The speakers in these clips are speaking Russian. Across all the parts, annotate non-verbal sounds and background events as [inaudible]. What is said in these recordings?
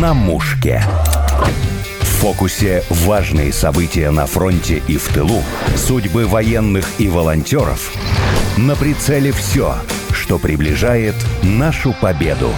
на мушке. В фокусе важные события на фронте и в тылу, судьбы военных и волонтеров. На прицеле все, что приближает нашу победу.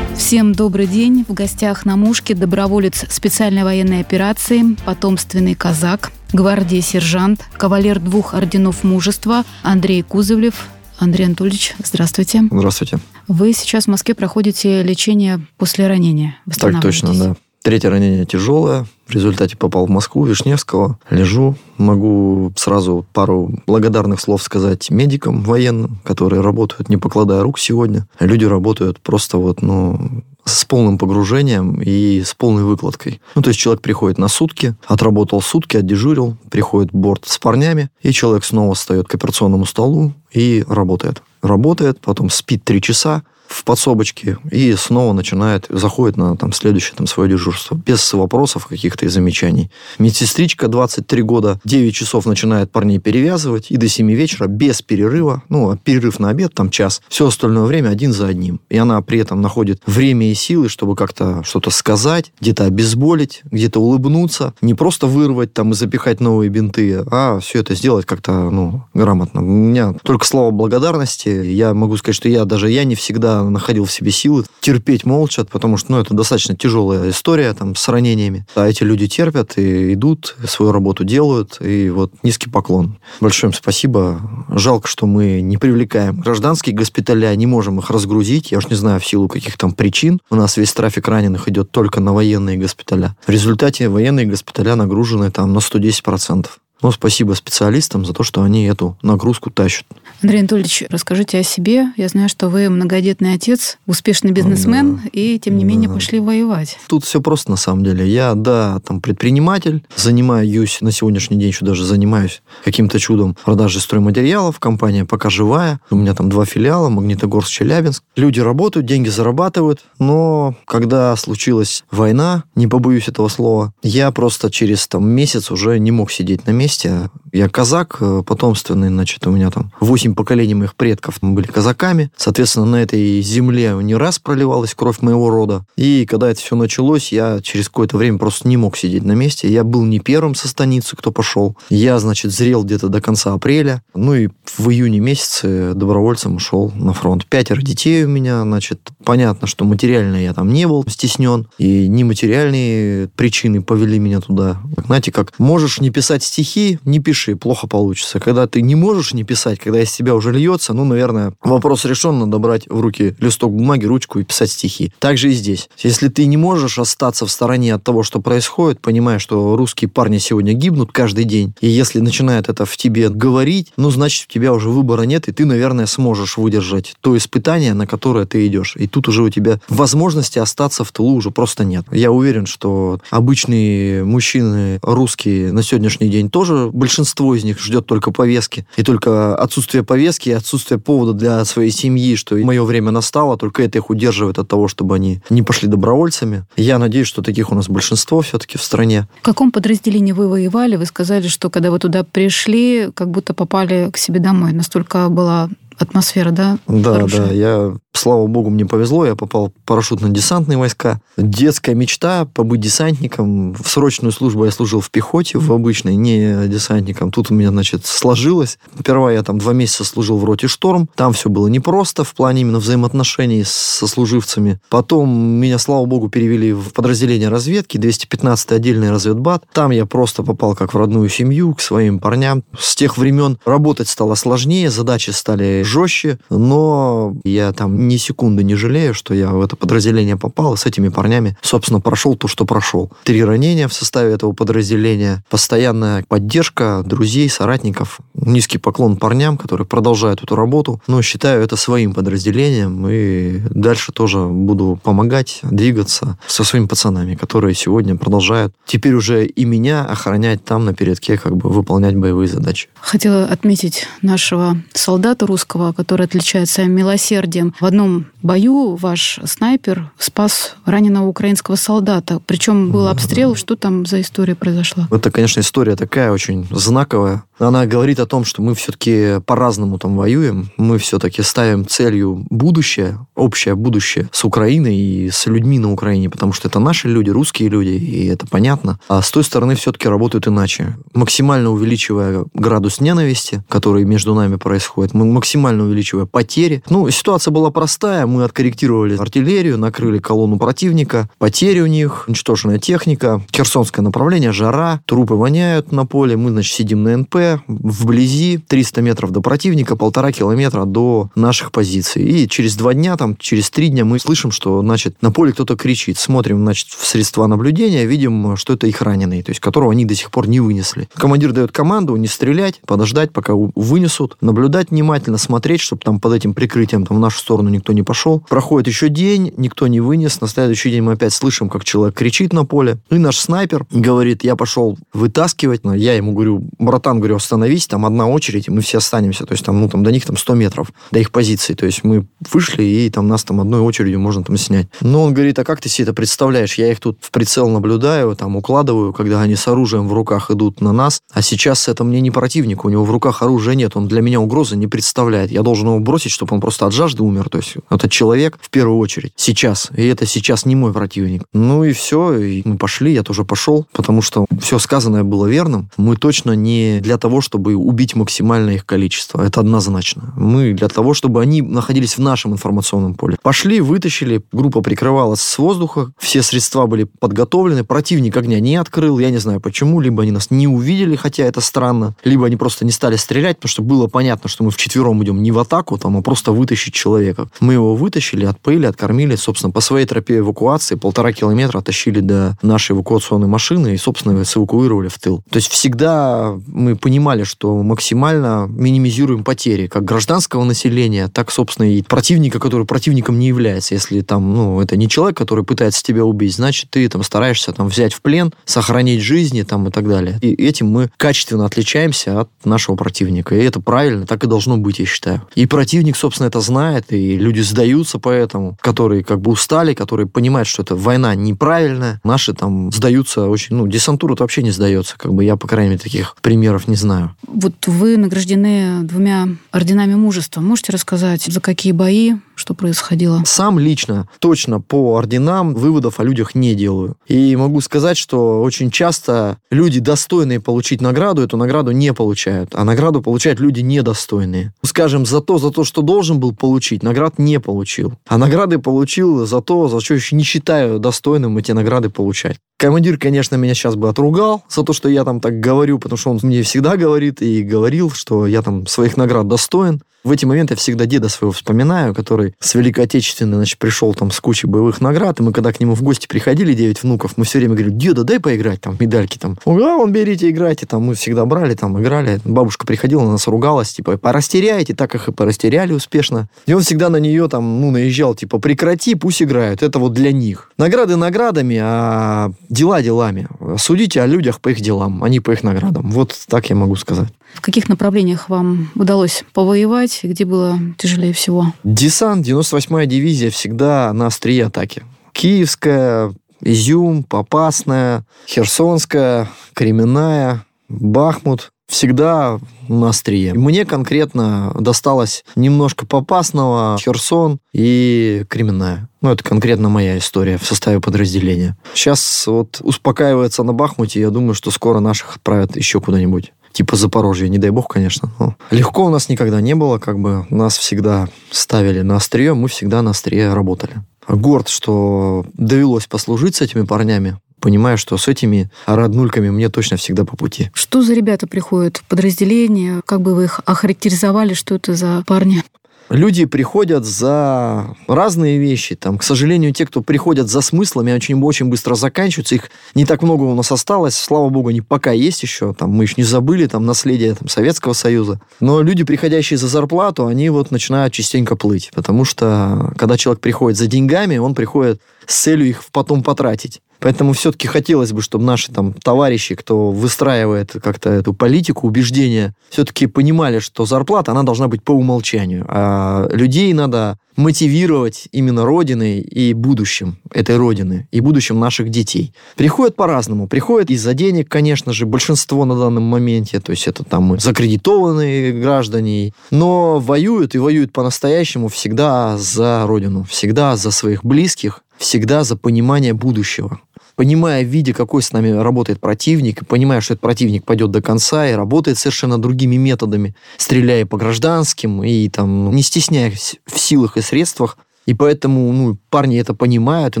Всем добрый день. В гостях на Мушке доброволец специальной военной операции, потомственный казак, гвардии сержант, кавалер двух орденов мужества Андрей Кузовлев. Андрей Анатольевич, здравствуйте. Здравствуйте. Вы сейчас в Москве проходите лечение после ранения. Так точно, да. Третье ранение тяжелое. В результате попал в Москву, Вишневского. Лежу. Могу сразу пару благодарных слов сказать медикам военным, которые работают, не покладая рук сегодня. Люди работают просто вот, ну, с полным погружением и с полной выкладкой. Ну, то есть человек приходит на сутки, отработал сутки, отдежурил, приходит борт с парнями, и человек снова встает к операционному столу и работает. Работает, потом спит три часа, в подсобочке и снова начинает, заходит на там, следующее там, свое дежурство. Без вопросов каких-то и замечаний. Медсестричка 23 года, 9 часов начинает парней перевязывать и до 7 вечера без перерыва, ну, а перерыв на обед, там час, все остальное время один за одним. И она при этом находит время и силы, чтобы как-то что-то сказать, где-то обезболить, где-то улыбнуться, не просто вырвать там и запихать новые бинты, а все это сделать как-то, ну, грамотно. У меня только слова благодарности. Я могу сказать, что я даже я не всегда находил в себе силы терпеть молча, потому что, ну, это достаточно тяжелая история, там, с ранениями. А эти люди терпят и идут, свою работу делают, и вот низкий поклон. Большое им спасибо. Жалко, что мы не привлекаем гражданские госпиталя, не можем их разгрузить, я уж не знаю, в силу каких там причин. У нас весь трафик раненых идет только на военные госпиталя. В результате военные госпиталя нагружены там на 110%. Но спасибо специалистам за то, что они эту нагрузку тащат. Андрей Анатольевич, расскажите о себе. Я знаю, что вы многодетный отец, успешный бизнесмен, да. и тем не менее да. пошли воевать. Тут все просто на самом деле. Я, да, там предприниматель, занимаюсь на сегодняшний день еще даже занимаюсь каким-то чудом продажей стройматериалов. Компания пока живая. У меня там два филиала, Магнитогорск, Челябинск. Люди работают, деньги зарабатывают, но когда случилась война, не побоюсь этого слова, я просто через там месяц уже не мог сидеть на месте месте. Я казак э, потомственный, значит, у меня там восемь поколений моих предков были казаками. Соответственно, на этой земле не раз проливалась кровь моего рода. И когда это все началось, я через какое-то время просто не мог сидеть на месте. Я был не первым со станицы, кто пошел. Я, значит, зрел где-то до конца апреля. Ну и в июне месяце добровольцем ушел на фронт. Пятеро детей у меня, значит, понятно, что материально я там не был стеснен. И нематериальные причины повели меня туда. Знаете, как можешь не писать стихи, не пиши, плохо получится. Когда ты не можешь не писать, когда из тебя уже льется, ну, наверное, вопрос решен, надо брать в руки листок бумаги, ручку и писать стихи. Так же и здесь. Если ты не можешь остаться в стороне от того, что происходит, понимая, что русские парни сегодня гибнут каждый день, и если начинает это в тебе говорить, ну, значит, у тебя уже выбора нет, и ты, наверное, сможешь выдержать то испытание, на которое ты идешь. И тут уже у тебя возможности остаться в тылу уже просто нет. Я уверен, что обычные мужчины русские на сегодняшний день тоже тоже большинство из них ждет только повестки. И только отсутствие повестки и отсутствие повода для своей семьи, что мое время настало, только это их удерживает от того, чтобы они не пошли добровольцами. Я надеюсь, что таких у нас большинство все-таки в стране. В каком подразделении вы воевали? Вы сказали, что когда вы туда пришли, как будто попали к себе домой. Настолько была атмосфера, да? Да, хорошая. да. Я, слава богу, мне повезло. Я попал в парашютно-десантные войска. Детская мечта побыть десантником. В срочную службу я служил в пехоте, в обычной, не десантником. Тут у меня, значит, сложилось. Сперва я там два месяца служил в роте «Шторм». Там все было непросто в плане именно взаимоотношений со служивцами. Потом меня, слава богу, перевели в подразделение разведки, 215-й отдельный разведбат. Там я просто попал как в родную семью, к своим парням. С тех времен работать стало сложнее, задачи стали жестче, но я там ни секунды не жалею, что я в это подразделение попал, с этими парнями, собственно, прошел то, что прошел. Три ранения в составе этого подразделения, постоянная поддержка друзей, соратников, низкий поклон парням, которые продолжают эту работу, но считаю это своим подразделением, и дальше тоже буду помогать, двигаться со своими пацанами, которые сегодня продолжают теперь уже и меня охранять там на передке, как бы выполнять боевые задачи. Хотела отметить нашего солдата русского, русского, который отличается милосердием. В одном бою ваш снайпер спас раненого украинского солдата. Причем был обстрел. Что там за история произошла? Это, конечно, история такая очень знаковая. Она говорит о том, что мы все-таки по-разному там воюем. Мы все-таки ставим целью будущее, общее будущее с Украиной и с людьми на Украине, потому что это наши люди, русские люди, и это понятно. А с той стороны все-таки работают иначе. Максимально увеличивая градус ненависти, который между нами происходит, мы максимально увеличивая потери. Ну, ситуация была простая. Мы откорректировали артиллерию, накрыли колонну противника, потери у них, уничтоженная техника, Херсонское направление, жара, трупы воняют на поле, мы, значит, сидим на НП, вблизи 300 метров до противника, полтора километра до наших позиций. И через два дня, там, через три дня мы слышим, что, значит, на поле кто-то кричит. Смотрим, значит, в средства наблюдения, видим, что это их раненый, то есть которого они до сих пор не вынесли. Командир дает команду не стрелять, подождать, пока вынесут, наблюдать внимательно, смотреть, чтобы там под этим прикрытием там в нашу сторону никто не пошел. Проходит еще день, никто не вынес. На следующий день мы опять слышим, как человек кричит на поле. И наш снайпер говорит, я пошел вытаскивать. Я ему говорю, братан, говорю, остановись, там одна очередь, и мы все останемся. То есть там, ну, там до них там 100 метров, до их позиции. То есть мы вышли, и там нас там одной очередью можно там снять. Но он говорит, а как ты себе это представляешь? Я их тут в прицел наблюдаю, там укладываю, когда они с оружием в руках идут на нас. А сейчас это мне не противник, у него в руках оружия нет, он для меня угрозы не представляет. Я должен его бросить, чтобы он просто от жажды умер. То есть это человек в первую очередь. Сейчас. И это сейчас не мой противник. Ну и все, и мы пошли, я тоже пошел, потому что все сказанное было верным. Мы точно не для того, чтобы убить максимальное их количество. Это однозначно. Мы для того, чтобы они находились в нашем информационном поле. Пошли, вытащили, группа прикрывалась с воздуха, все средства были подготовлены, противник огня не открыл, я не знаю почему, либо они нас не увидели, хотя это странно, либо они просто не стали стрелять, потому что было понятно, что мы вчетвером идем не в атаку, там, а просто вытащить человека. Мы его вытащили, отпоили, откормили, собственно, по своей тропе эвакуации полтора километра тащили до нашей эвакуационной машины и, собственно, эвакуировали в тыл. То есть всегда мы понимали, что максимально минимизируем потери как гражданского населения, так, собственно, и противника, который противником не является. Если там, ну, это не человек, который пытается тебя убить, значит, ты там стараешься там взять в плен, сохранить жизни там и так далее. И этим мы качественно отличаемся от нашего противника. И это правильно, так и должно быть, я считаю. И противник, собственно, это знает, и люди сдаются поэтому, которые как бы устали, которые понимают, что это война неправильная. Наши там сдаются очень, ну, десантура вообще не сдается, как бы я, по крайней мере, таких примеров не знаю. Вот вы награждены двумя орденами мужества. Можете рассказать, за какие бои, что происходило? Сам лично точно по орденам выводов о людях не делаю. И могу сказать, что очень часто люди, достойные получить награду, эту награду не получают. А награду получают люди недостойные. Скажем, за то, за то, что должен был получить, наград не получил. А награды получил за то, за что еще не считаю достойным эти награды получать. Командир, конечно, меня сейчас бы отругал за то, что я там так говорю, потому что он мне всегда говорит и говорил, что я там своих наград достоин. В эти моменты я всегда деда своего вспоминаю, который с Великой Отечественной, значит, пришел там с кучей боевых наград, и мы когда к нему в гости приходили, девять внуков, мы все время говорили, деда, дай поиграть, там, медальки там. Ура, он берите, играйте, там, мы всегда брали, там, играли. Бабушка приходила, на нас ругалась, типа, порастеряйте, так их и порастеряли успешно. И он всегда на нее там, ну, наезжал, типа, прекрати, пусть играют, это вот для них. Награды наградами, а дела делами. Судите о людях по их делам, а не по их наградам. Вот так я могу сказать. В каких направлениях вам удалось повоевать и где было тяжелее всего? Десант, 98-я дивизия всегда на острие атаки. Киевская, Изюм, Попасная, Херсонская, Кременная, Бахмут всегда на острие. Мне конкретно досталось немножко Попасного, Херсон и Кременная. Ну, это конкретно моя история в составе подразделения. Сейчас вот успокаивается на Бахмуте, я думаю, что скоро наших отправят еще куда-нибудь типа Запорожья, не дай бог, конечно. Но легко у нас никогда не было, как бы нас всегда ставили на острие, мы всегда на острие работали. Горд, что довелось послужить с этими парнями, понимаю, что с этими роднульками мне точно всегда по пути. Что за ребята приходят в подразделение? Как бы вы их охарактеризовали? Что это за парни? Люди приходят за разные вещи. Там, к сожалению, те, кто приходят за смыслами, очень, очень быстро заканчиваются. Их не так много у нас осталось. Слава богу, они пока есть еще. Там, мы еще не забыли там, наследие там, Советского Союза. Но люди, приходящие за зарплату, они вот начинают частенько плыть. Потому что, когда человек приходит за деньгами, он приходит с целью их потом потратить. Поэтому все-таки хотелось бы, чтобы наши там товарищи, кто выстраивает как-то эту политику, убеждения, все-таки понимали, что зарплата, она должна быть по умолчанию. А людей надо мотивировать именно Родиной и будущим этой Родины, и будущим наших детей. Приходят по-разному. Приходят из-за денег, конечно же, большинство на данном моменте, то есть это там закредитованные граждане, но воюют и воюют по-настоящему всегда за Родину, всегда за своих близких, всегда за понимание будущего понимая, видя, какой с нами работает противник, понимая, что этот противник пойдет до конца и работает совершенно другими методами, стреляя по гражданским и там ну, не стесняясь в силах и средствах, и поэтому ну, парни это понимают и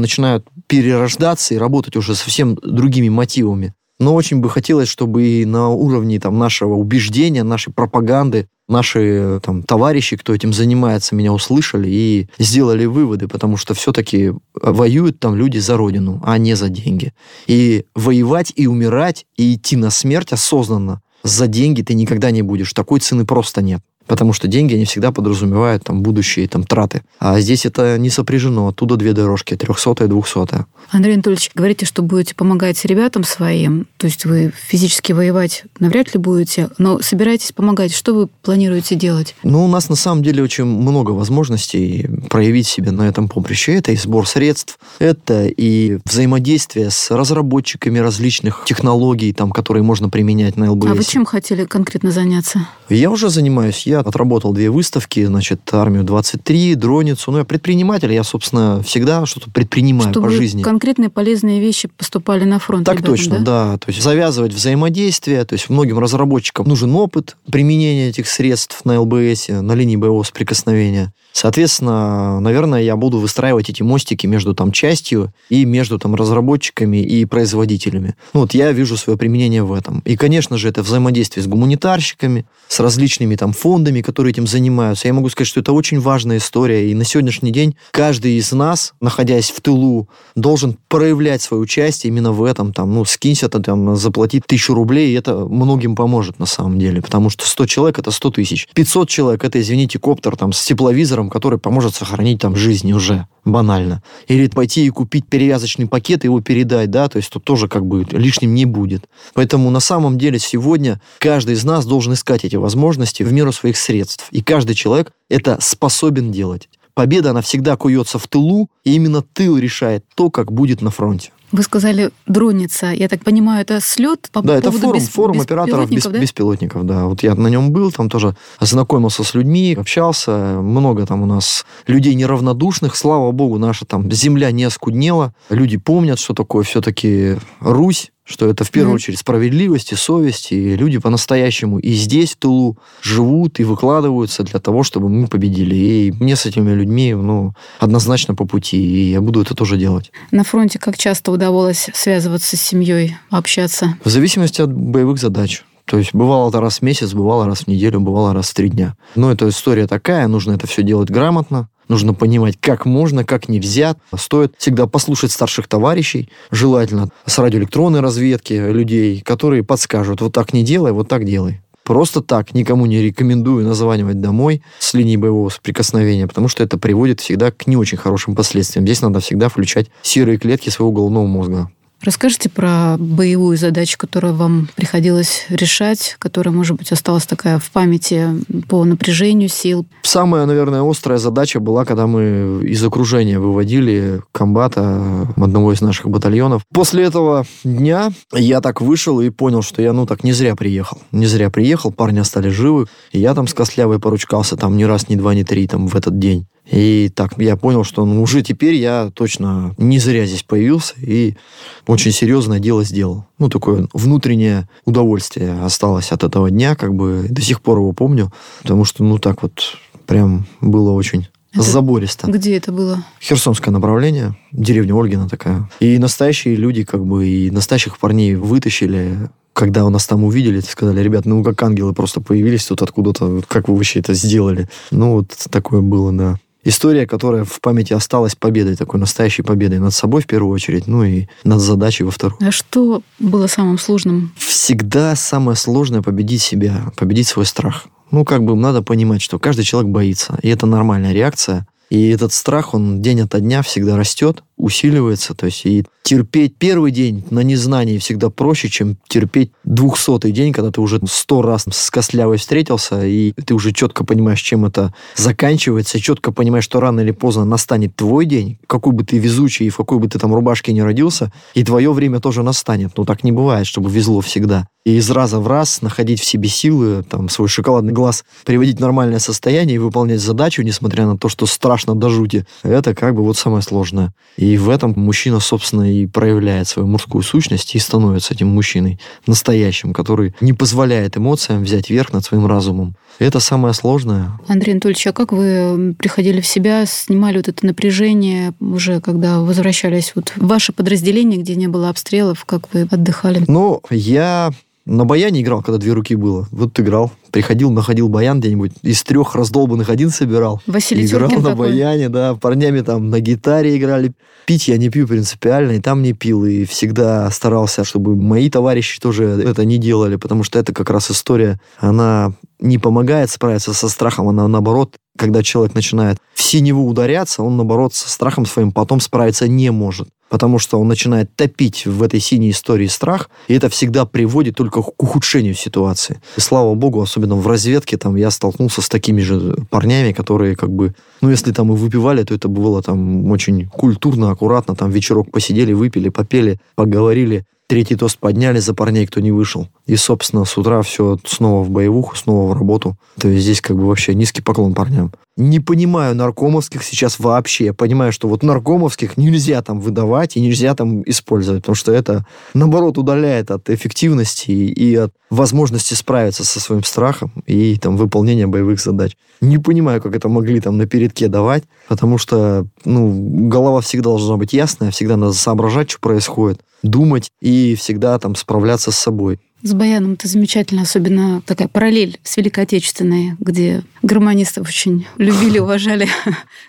начинают перерождаться и работать уже совсем другими мотивами. Но очень бы хотелось, чтобы и на уровне там, нашего убеждения, нашей пропаганды наши там, товарищи, кто этим занимается, меня услышали и сделали выводы, потому что все-таки воюют там люди за родину, а не за деньги. И воевать, и умирать, и идти на смерть осознанно за деньги ты никогда не будешь. Такой цены просто нет. Потому что деньги, они всегда подразумевают там будущие там траты. А здесь это не сопряжено. Оттуда две дорожки, трехсотая и двухсотая. Андрей Анатольевич, говорите, что будете помогать ребятам своим. То есть вы физически воевать навряд ли будете, но собираетесь помогать. Что вы планируете делать? Ну, у нас на самом деле очень много возможностей проявить себя на этом поприще. Это и сбор средств, это и взаимодействие с разработчиками различных технологий, там, которые можно применять на ЛБС. А вы чем хотели конкретно заняться? Я уже занимаюсь. Я отработал две выставки, значит, армию 23, дроницу. Ну, я предприниматель, я, собственно, всегда что-то предпринимаю Чтобы по жизни. конкретные полезные вещи поступали на фронт. Так ребятам, точно, да? да? То есть завязывать взаимодействие. То есть многим разработчикам нужен опыт применения этих средств на ЛБС, на линии боевого соприкосновения. Соответственно, наверное, я буду выстраивать эти мостики между там частью и между там разработчиками и производителями. Ну, вот я вижу свое применение в этом. И, конечно же, это взаимодействие с гуманитарщиками, с различными там фондами, которые этим занимаются. Я могу сказать, что это очень важная история. И на сегодняшний день каждый из нас, находясь в тылу, должен проявлять свое участие именно в этом. Там, ну, скинься, там, заплатить тысячу рублей, и это многим поможет на самом деле. Потому что 100 человек – это 100 тысяч. 500 человек – это, извините, коптер там с тепловизором, который поможет сохранить там жизнь уже банально. Или пойти и купить перевязочный пакет и его передать, да, то есть тут тоже как бы лишним не будет. Поэтому на самом деле сегодня каждый из нас должен искать эти возможности в меру своих средств. И каждый человек это способен делать. Победа, она всегда куется в тылу, и именно тыл решает то, как будет на фронте. Вы сказали дроница. Я так понимаю, это слет по Да, это форум, бес- форум операторов без, беспилотников, да? беспилотников, да. Вот я на нем был, там тоже ознакомился с людьми, общался. Много там у нас людей неравнодушных. Слава богу, наша там земля не оскуднела. Люди помнят, что такое все-таки Русь, что это в первую Мгм. очередь справедливость и совесть, и люди по-настоящему и здесь, в тылу, живут и выкладываются для того, чтобы мы победили. И мне с этими людьми, ну, однозначно по пути, и я буду это тоже делать. На фронте как часто удавалось связываться с семьей, общаться? В зависимости от боевых задач. То есть бывало это раз в месяц, бывало раз в неделю, бывало раз в три дня. Но эта история такая, нужно это все делать грамотно, нужно понимать, как можно, как нельзя. Стоит всегда послушать старших товарищей, желательно с радиоэлектронной разведки людей, которые подскажут, вот так не делай, вот так делай. Просто так никому не рекомендую названивать домой с линии боевого соприкосновения, потому что это приводит всегда к не очень хорошим последствиям. Здесь надо всегда включать серые клетки своего головного мозга. Расскажите про боевую задачу, которую вам приходилось решать, которая, может быть, осталась такая в памяти по напряжению сил. Самая, наверное, острая задача была, когда мы из окружения выводили комбата одного из наших батальонов. После этого дня я так вышел и понял, что я, ну, так не зря приехал. Не зря приехал, парни остались живы. И я там с Костлявой поручкался там ни раз, ни два, ни три там в этот день. И так я понял, что ну, уже теперь я точно не зря здесь появился и очень серьезное дело сделал. Ну, такое внутреннее удовольствие осталось от этого дня, как бы до сих пор его помню, потому что, ну, так вот прям было очень Это забористо. Где это было? Херсонское направление, деревня Ольгина такая. И настоящие люди, как бы, и настоящих парней вытащили, когда у нас там увидели, сказали, ребят, ну как ангелы просто появились тут откуда-то, как вы вообще это сделали? Ну, вот такое было, да. История, которая в памяти осталась победой, такой настоящей победой над собой в первую очередь, ну и над задачей во вторую. А что было самым сложным? Всегда самое сложное победить себя, победить свой страх. Ну, как бы надо понимать, что каждый человек боится, и это нормальная реакция. И этот страх, он день ото дня всегда растет, усиливается. То есть и терпеть первый день на незнании всегда проще, чем терпеть двухсотый день, когда ты уже сто раз с костлявой встретился, и ты уже четко понимаешь, чем это заканчивается, четко понимаешь, что рано или поздно настанет твой день, какой бы ты везучий и в какой бы ты там рубашке не родился, и твое время тоже настанет. Ну, так не бывает, чтобы везло всегда. И из раза в раз находить в себе силы, там, свой шоколадный глаз приводить в нормальное состояние и выполнять задачу, несмотря на то, что страшно до жути, это как бы вот самое сложное. И в этом мужчина, собственно, и проявляет свою мужскую сущность и становится этим мужчиной настоящим, который не позволяет эмоциям взять верх над своим разумом. Это самое сложное. Андрей Анатольевич, а как вы приходили в себя, снимали вот это напряжение уже, когда возвращались вот в ваше подразделение, где не было обстрелов, как вы отдыхали? Ну, я на баяне играл, когда две руки было. Вот играл. Приходил, находил баян где-нибудь. Из трех раздолбанных один собирал. Василий Играл Тюркин на такой. баяне, да. Парнями там на гитаре играли. Пить я не пью принципиально, и там не пил. И всегда старался, чтобы мои товарищи тоже это не делали, потому что это как раз история, она не помогает справиться со страхом, она наоборот, когда человек начинает в синеву ударяться, он наоборот со страхом своим потом справиться не может потому что он начинает топить в этой синей истории страх, и это всегда приводит только к ухудшению ситуации. И слава богу, особенно в разведке, там я столкнулся с такими же парнями, которые как бы, ну если там и выпивали, то это было там очень культурно, аккуратно, там вечерок посидели, выпили, попели, поговорили, третий тост подняли за парней, кто не вышел. И, собственно, с утра все снова в боевуху, снова в работу. То есть здесь как бы вообще низкий поклон парням. Не понимаю наркомовских сейчас вообще. Я понимаю, что вот наркомовских нельзя там выдавать и нельзя там использовать, потому что это, наоборот, удаляет от эффективности и от возможности справиться со своим страхом и там выполнения боевых задач. Не понимаю, как это могли там на передке давать, потому что, ну, голова всегда должна быть ясная, всегда надо соображать, что происходит, думать и всегда там справляться с собой. С баяном это замечательно, особенно такая параллель с Великой Отечественной, где гармонистов очень любили, [laughs] уважали,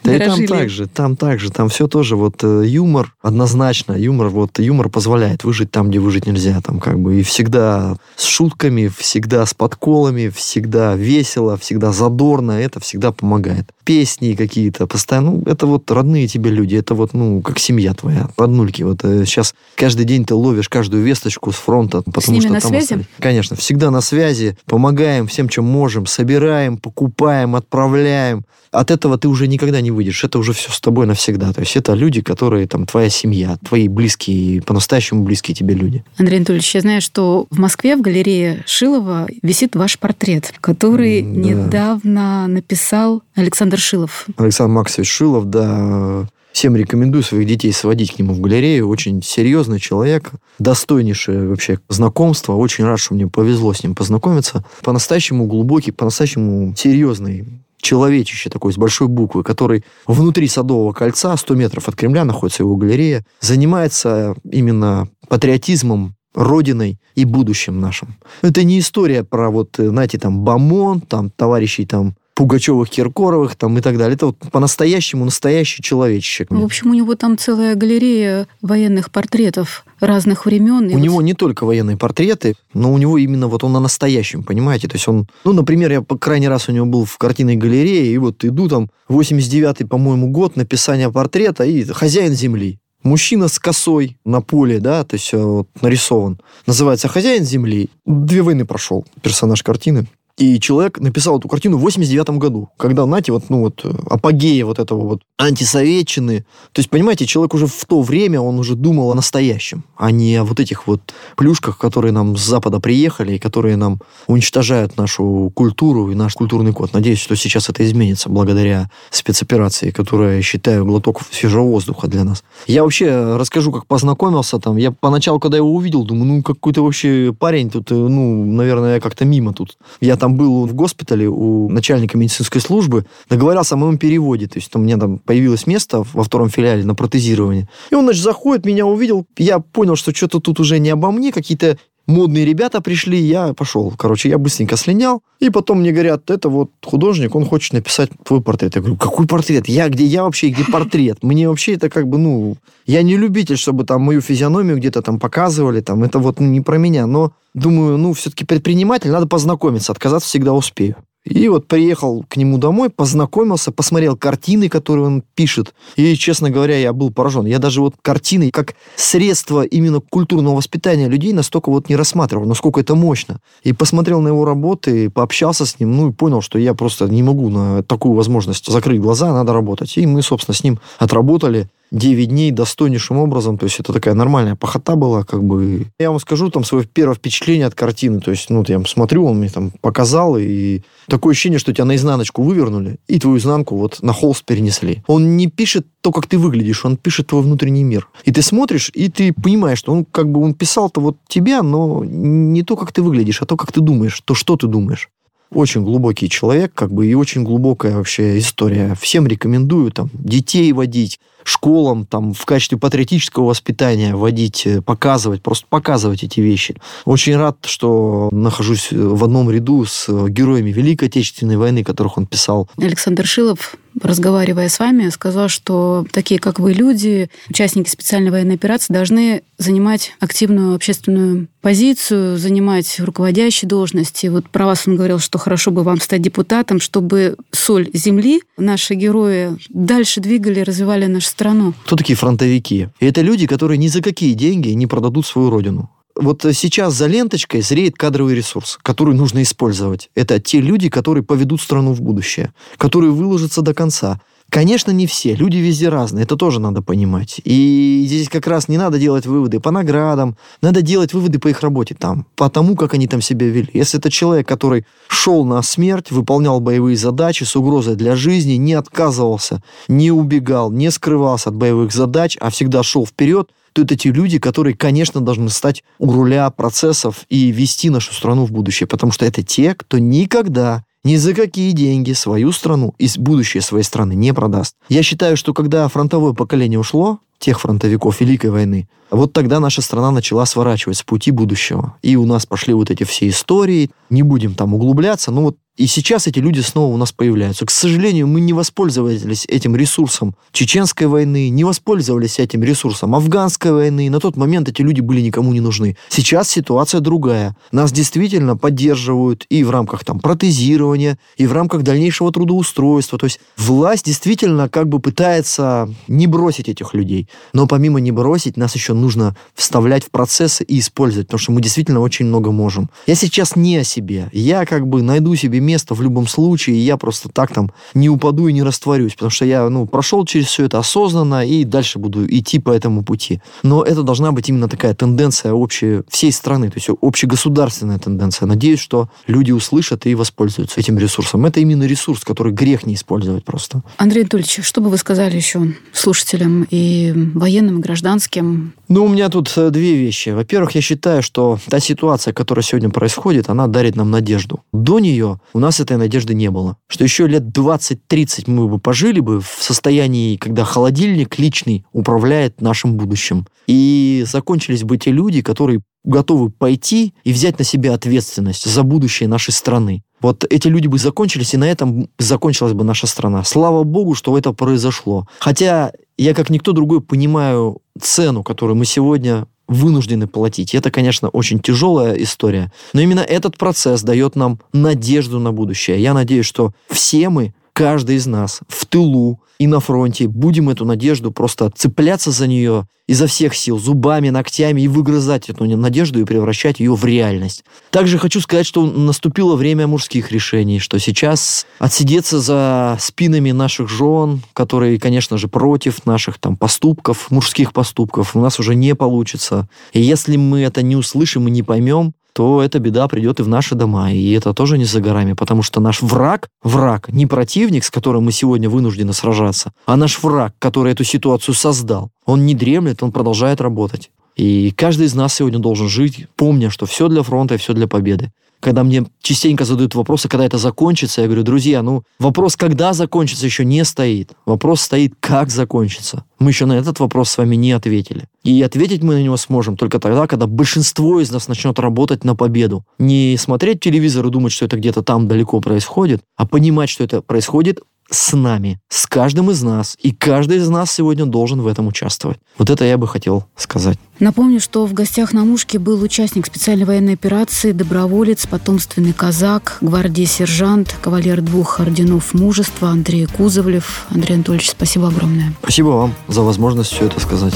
Да и там также, там также, там все тоже вот э, юмор однозначно, юмор вот юмор позволяет выжить там, где выжить нельзя, там как бы и всегда с шутками, всегда с подколами, всегда весело, всегда задорно, это всегда помогает. Песни какие-то постоянно, ну это вот родные тебе люди, это вот ну как семья твоя, роднульки. Вот э, сейчас каждый день ты ловишь каждую весточку с фронта, потому что там связи? Конечно, всегда на связи, помогаем всем, чем можем, собираем, покупаем, отправляем. От этого ты уже никогда не выйдешь. Это уже все с тобой навсегда. То есть это люди, которые там твоя семья, твои близкие, по-настоящему близкие тебе люди. Андрей Анатольевич, я знаю, что в Москве в галерее Шилова висит ваш портрет, который да. недавно написал Александр Шилов. Александр Максович Шилов, да, Всем рекомендую своих детей сводить к нему в галерею. Очень серьезный человек, достойнейшее вообще знакомство. Очень рад, что мне повезло с ним познакомиться. По-настоящему глубокий, по-настоящему серьезный человечище такой с большой буквы, который внутри Садового кольца, 100 метров от Кремля находится его галерея, занимается именно патриотизмом, родиной и будущим нашим. Это не история про вот, э, знаете, там, Бамон, там, товарищей там Пугачевых, Киркоровых там и так далее. Это вот по-настоящему настоящий человечек. В общем, у него там целая галерея военных портретов разных времен. У вот него не только военные портреты, но у него именно вот он на настоящем, понимаете? То есть он, ну, например, я по крайний раз у него был в картинной галерее, и вот иду там, 89-й, по-моему, год, написание портрета, и хозяин земли. Мужчина с косой на поле, да, то есть э, вот, нарисован. Называется «Хозяин земли». Две войны прошел персонаж картины. И человек написал эту картину в 89 году, когда, знаете, вот, ну вот, э, апогея вот этого вот антисоветчины. То есть, понимаете, человек уже в то время, он уже думал о настоящем, а не о вот этих вот плюшках, которые нам с Запада приехали, и которые нам уничтожают нашу культуру и наш культурный код. Надеюсь, что сейчас это изменится благодаря спецоперации, которая, я считаю, глоток свежего воздуха для нас. Я вообще расскажу, как познакомился там. Я поначалу, когда его увидел, думаю, ну, какой-то вообще парень тут, э, ну, наверное, как-то мимо тут. Я там был в госпитале у начальника медицинской службы, договорился о моем переводе. То есть у меня там появилось место во втором филиале на протезирование. И он, значит, заходит, меня увидел. Я понял, что что-то тут уже не обо мне, какие-то модные ребята пришли, я пошел. Короче, я быстренько слинял. И потом мне говорят, это вот художник, он хочет написать твой портрет. Я говорю, какой портрет? Я где я вообще, где портрет? Мне вообще это как бы, ну, я не любитель, чтобы там мою физиономию где-то там показывали, там, это вот не про меня. Но думаю, ну, все-таки предприниматель, надо познакомиться, отказаться всегда успею. И вот приехал к нему домой, познакомился, посмотрел картины, которые он пишет. И, честно говоря, я был поражен. Я даже вот картины как средство именно культурного воспитания людей настолько вот не рассматривал, насколько это мощно. И посмотрел на его работы, пообщался с ним, ну и понял, что я просто не могу на такую возможность закрыть глаза, надо работать. И мы, собственно, с ним отработали. 9 дней достойнейшим образом. То есть это такая нормальная похота была, как бы. Я вам скажу там свое первое впечатление от картины. То есть, ну, я смотрю, он мне там показал, и такое ощущение, что тебя наизнаночку вывернули, и твою изнанку вот на холст перенесли. Он не пишет то, как ты выглядишь, он пишет твой внутренний мир. И ты смотришь, и ты понимаешь, что он как бы он писал-то вот тебя, но не то, как ты выглядишь, а то, как ты думаешь, то, что ты думаешь очень глубокий человек, как бы, и очень глубокая вообще история. Всем рекомендую там детей водить, школам там в качестве патриотического воспитания водить, э, показывать, просто показывать эти вещи. Очень рад, что нахожусь в одном ряду с героями Великой Отечественной войны, которых он писал. Александр Шилов разговаривая с вами, сказал, что такие, как вы, люди, участники специальной военной операции, должны занимать активную общественную позицию, занимать руководящие должности. Вот про вас он говорил, что хорошо бы вам стать депутатом, чтобы соль земли наши герои дальше двигали, развивали нашу страну. Кто такие фронтовики? И это люди, которые ни за какие деньги не продадут свою родину вот сейчас за ленточкой зреет кадровый ресурс, который нужно использовать. Это те люди, которые поведут страну в будущее, которые выложатся до конца. Конечно, не все. Люди везде разные. Это тоже надо понимать. И здесь как раз не надо делать выводы по наградам. Надо делать выводы по их работе там. По тому, как они там себя вели. Если это человек, который шел на смерть, выполнял боевые задачи с угрозой для жизни, не отказывался, не убегал, не скрывался от боевых задач, а всегда шел вперед – то это те люди, которые, конечно, должны стать у руля процессов и вести нашу страну в будущее, потому что это те, кто никогда ни за какие деньги свою страну и будущее своей страны не продаст. Я считаю, что когда фронтовое поколение ушло, тех фронтовиков Великой войны, вот тогда наша страна начала сворачивать с пути будущего. И у нас пошли вот эти все истории, не будем там углубляться, но вот и сейчас эти люди снова у нас появляются. К сожалению, мы не воспользовались этим ресурсом Чеченской войны, не воспользовались этим ресурсом Афганской войны. На тот момент эти люди были никому не нужны. Сейчас ситуация другая. Нас действительно поддерживают и в рамках там протезирования, и в рамках дальнейшего трудоустройства. То есть власть действительно как бы пытается не бросить этих людей. Но помимо не бросить, нас еще нужно вставлять в процессы и использовать, потому что мы действительно очень много можем. Я сейчас не о себе. Я как бы найду себе место в любом случае, и я просто так там не упаду и не растворюсь, потому что я, ну, прошел через все это осознанно и дальше буду идти по этому пути. Но это должна быть именно такая тенденция общей всей страны, то есть общегосударственная тенденция. Надеюсь, что люди услышат и воспользуются этим ресурсом. Это именно ресурс, который грех не использовать просто. Андрей Анатольевич, что бы вы сказали еще слушателям и военным, и гражданским? Ну, у меня тут э, две вещи. Во-первых, я считаю, что та ситуация, которая сегодня происходит, она дарит нам надежду. До нее у нас этой надежды не было. Что еще лет 20-30 мы бы пожили бы в состоянии, когда холодильник личный управляет нашим будущим. И закончились бы те люди, которые готовы пойти и взять на себя ответственность за будущее нашей страны. Вот эти люди бы закончились, и на этом закончилась бы наша страна. Слава богу, что это произошло. Хотя я, как никто другой, понимаю цену, которую мы сегодня вынуждены платить. это, конечно, очень тяжелая история. Но именно этот процесс дает нам надежду на будущее. Я надеюсь, что все мы, каждый из нас в тылу, и на фронте. Будем эту надежду просто цепляться за нее изо всех сил, зубами, ногтями и выгрызать эту надежду и превращать ее в реальность. Также хочу сказать, что наступило время мужских решений, что сейчас отсидеться за спинами наших жен, которые, конечно же, против наших там поступков, мужских поступков, у нас уже не получится. И если мы это не услышим и не поймем, то эта беда придет и в наши дома. И это тоже не за горами, потому что наш враг, враг, не противник, с которым мы сегодня вынуждены сражаться, а наш враг, который эту ситуацию создал, он не дремлет, он продолжает работать. И каждый из нас сегодня должен жить, помня, что все для фронта и все для победы когда мне частенько задают вопросы, когда это закончится, я говорю, друзья, ну, вопрос, когда закончится, еще не стоит. Вопрос стоит, как закончится. Мы еще на этот вопрос с вами не ответили. И ответить мы на него сможем только тогда, когда большинство из нас начнет работать на победу. Не смотреть телевизор и думать, что это где-то там далеко происходит, а понимать, что это происходит с нами, с каждым из нас. И каждый из нас сегодня должен в этом участвовать. Вот это я бы хотел сказать. Напомню, что в гостях на Мушке был участник специальной военной операции, доброволец, потомственный казак, гвардии сержант, кавалер двух орденов мужества Андрей Кузовлев. Андрей Анатольевич, спасибо огромное. Спасибо вам за возможность все это сказать.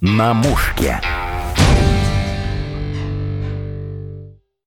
На мушке.